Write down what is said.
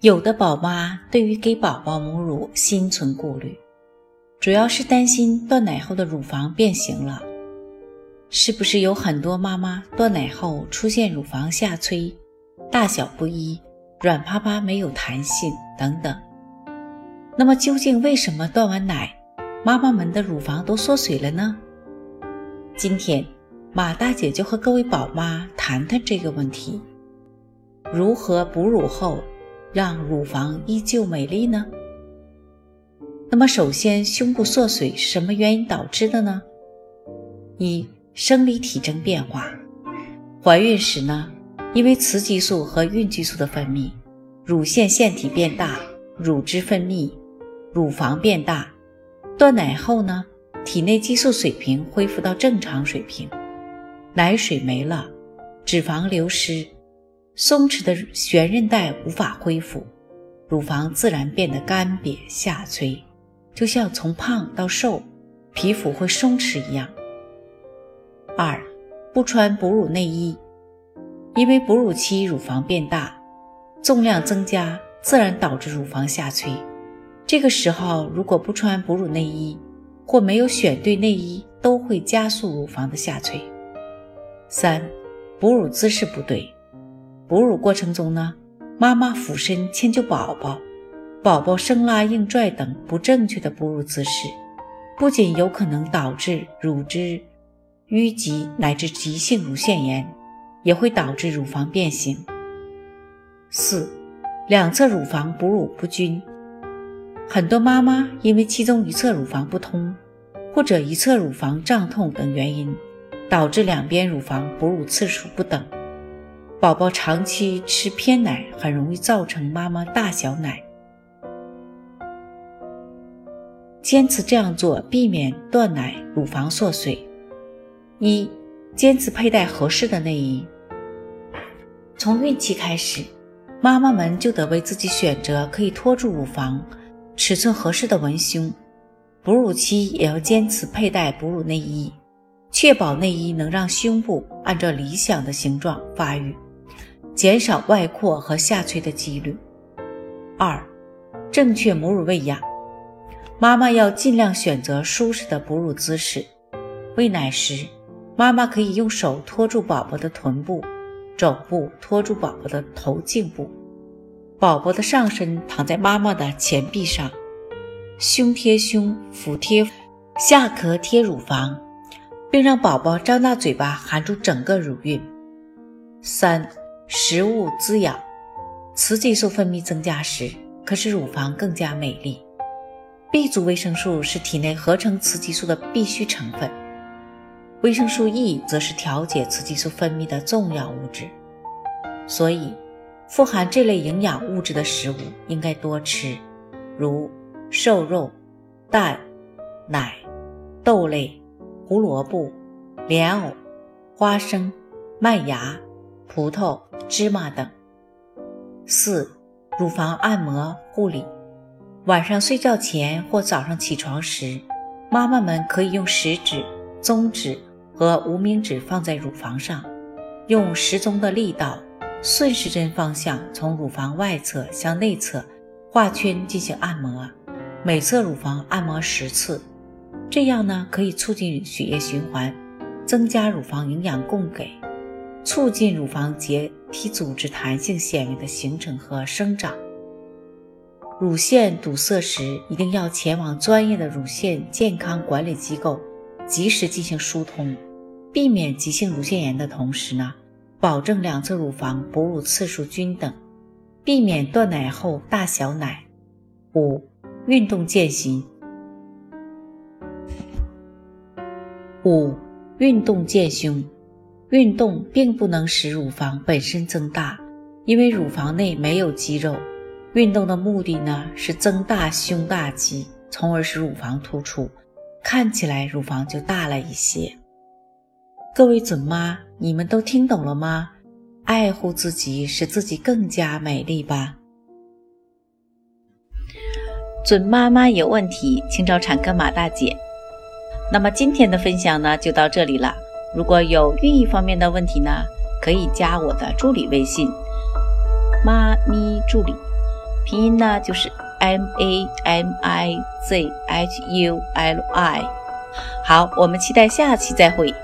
有的宝妈对于给宝宝母乳心存顾虑，主要是担心断奶后的乳房变形了。是不是有很多妈妈断奶后出现乳房下垂、大小不一、软趴趴没有弹性等等？那么究竟为什么断完奶，妈妈们的乳房都缩水了呢？今天马大姐就和各位宝妈谈谈这个问题：如何哺乳后？让乳房依旧美丽呢？那么，首先，胸部缩水是什么原因导致的呢？一、生理体征变化。怀孕时呢，因为雌激素和孕激素的分泌，乳腺腺体变大，乳汁分泌，乳房变大。断奶后呢，体内激素水平恢复到正常水平，奶水没了，脂肪流失。松弛的悬韧带无法恢复，乳房自然变得干瘪下垂，就像从胖到瘦，皮肤会松弛一样。二，不穿哺乳内衣，因为哺乳期乳房变大，重量增加，自然导致乳房下垂。这个时候如果不穿哺乳内衣，或没有选对内衣，都会加速乳房的下垂。三，哺乳姿势不对。哺乳过程中呢，妈妈俯身迁就宝宝，宝宝生拉硬拽等不正确的哺乳姿势，不仅有可能导致乳汁淤积乃至急性乳腺炎，也会导致乳房变形。四，两侧乳房哺乳不均，很多妈妈因为其中一侧乳房不通，或者一侧乳房胀痛等原因，导致两边乳房哺乳次数不等。宝宝长期吃偏奶，很容易造成妈妈大小奶。坚持这样做，避免断奶、乳房缩水。一、坚持佩戴合适的内衣。从孕期开始，妈妈们就得为自己选择可以托住乳房、尺寸合适的文胸。哺乳期也要坚持佩戴哺乳内衣，确保内衣能让胸部按照理想的形状发育。减少外扩和下垂的几率。二、正确母乳喂养，妈妈要尽量选择舒适的哺乳姿势。喂奶时，妈妈可以用手托住宝宝的臀部，肘部托住宝宝的头颈部，宝宝的上身躺在妈妈的前臂上，胸贴胸，腹贴，下颌贴乳房，并让宝宝张大嘴巴含住整个乳晕。三。食物滋养，雌激素分泌增加时，可使乳房更加美丽。B 族维生素是体内合成雌激素的必需成分，维生素 E 则是调节雌激素分泌的重要物质。所以，富含这类营养物质的食物应该多吃，如瘦肉、蛋、奶、豆类、胡萝卜、莲藕、花生、麦芽。葡萄、芝麻等。四、乳房按摩护理。晚上睡觉前或早上起床时，妈妈们可以用食指、中指和无名指放在乳房上，用时钟的力道，顺时针方向从乳房外侧向内侧画圈进行按摩，每侧乳房按摩十次。这样呢，可以促进血液循环，增加乳房营养供给。促进乳房结缔组织弹性纤维的形成和生长。乳腺堵塞时，一定要前往专业的乳腺健康管理机构，及时进行疏通，避免急性乳腺炎的同时呢，保证两侧乳房哺乳次数均等，避免断奶后大小奶。五、运动健心。五、运动健胸。运动并不能使乳房本身增大，因为乳房内没有肌肉。运动的目的呢是增大胸大肌，从而使乳房突出，看起来乳房就大了一些。各位准妈，你们都听懂了吗？爱护自己，使自己更加美丽吧。准妈妈有问题，请找产科马大姐。那么今天的分享呢，就到这里了。如果有寓意方面的问题呢，可以加我的助理微信“妈咪助理”，拼音呢就是 M A M I Z H U L I。好，我们期待下期再会。